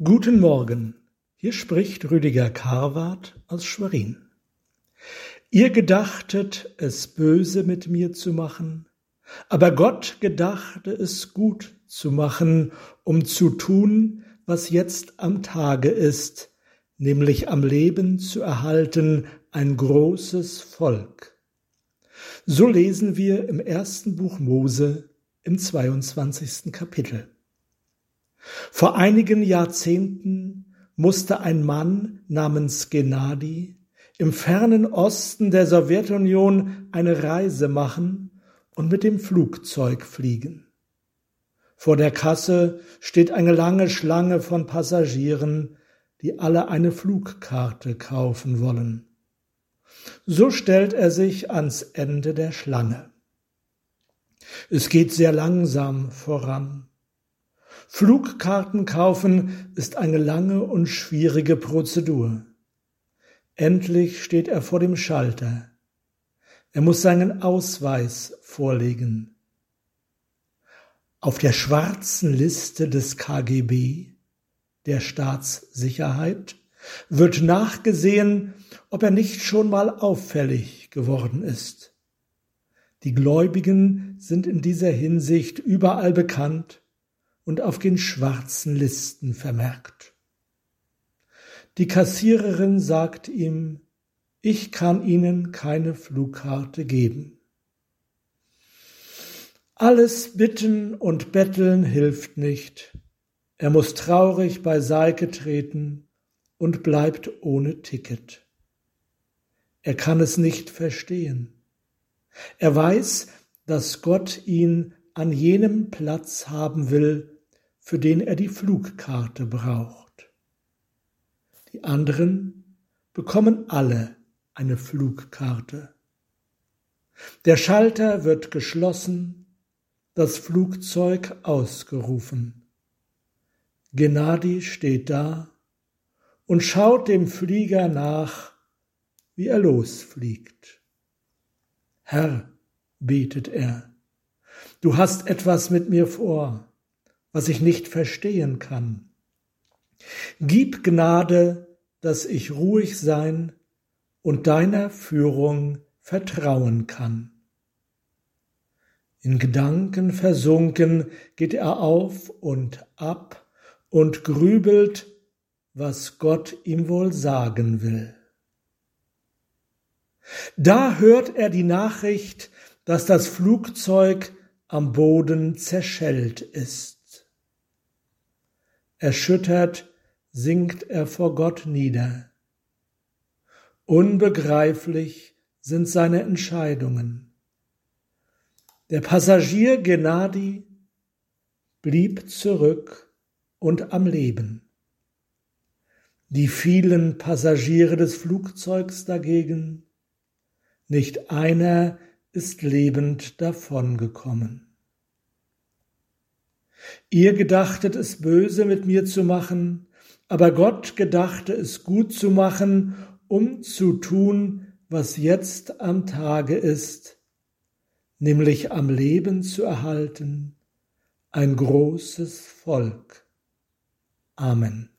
Guten Morgen, hier spricht Rüdiger Karwart aus Schwerin. Ihr gedachtet, es böse mit mir zu machen, aber Gott gedachte es gut zu machen, um zu tun, was jetzt am Tage ist, nämlich am Leben zu erhalten ein großes Volk. So lesen wir im ersten Buch Mose im 22. Kapitel. Vor einigen Jahrzehnten musste ein Mann namens Gennadi im fernen Osten der Sowjetunion eine Reise machen und mit dem Flugzeug fliegen. Vor der Kasse steht eine lange Schlange von Passagieren, die alle eine Flugkarte kaufen wollen. So stellt er sich ans Ende der Schlange. Es geht sehr langsam voran. Flugkarten kaufen ist eine lange und schwierige Prozedur. Endlich steht er vor dem Schalter. Er muss seinen Ausweis vorlegen. Auf der schwarzen Liste des KGB, der Staatssicherheit, wird nachgesehen, ob er nicht schon mal auffällig geworden ist. Die Gläubigen sind in dieser Hinsicht überall bekannt und auf den schwarzen Listen vermerkt. Die Kassiererin sagt ihm, ich kann Ihnen keine Flugkarte geben. Alles Bitten und Betteln hilft nicht. Er muss traurig beiseite treten und bleibt ohne Ticket. Er kann es nicht verstehen. Er weiß, dass Gott ihn an jenem Platz haben will, für den er die Flugkarte braucht. Die anderen bekommen alle eine Flugkarte. Der Schalter wird geschlossen, das Flugzeug ausgerufen. Gennadi steht da und schaut dem Flieger nach, wie er losfliegt. Herr, betet er, du hast etwas mit mir vor was ich nicht verstehen kann. Gib Gnade, dass ich ruhig sein und deiner Führung vertrauen kann. In Gedanken versunken geht er auf und ab und grübelt, was Gott ihm wohl sagen will. Da hört er die Nachricht, dass das Flugzeug am Boden zerschellt ist. Erschüttert sinkt er vor Gott nieder. Unbegreiflich sind seine Entscheidungen. Der Passagier Gennadi blieb zurück und am Leben. Die vielen Passagiere des Flugzeugs dagegen, nicht einer ist lebend davongekommen. Ihr gedachtet es böse mit mir zu machen, aber Gott gedachte es gut zu machen, um zu tun, was jetzt am Tage ist, nämlich am Leben zu erhalten, ein großes Volk. Amen.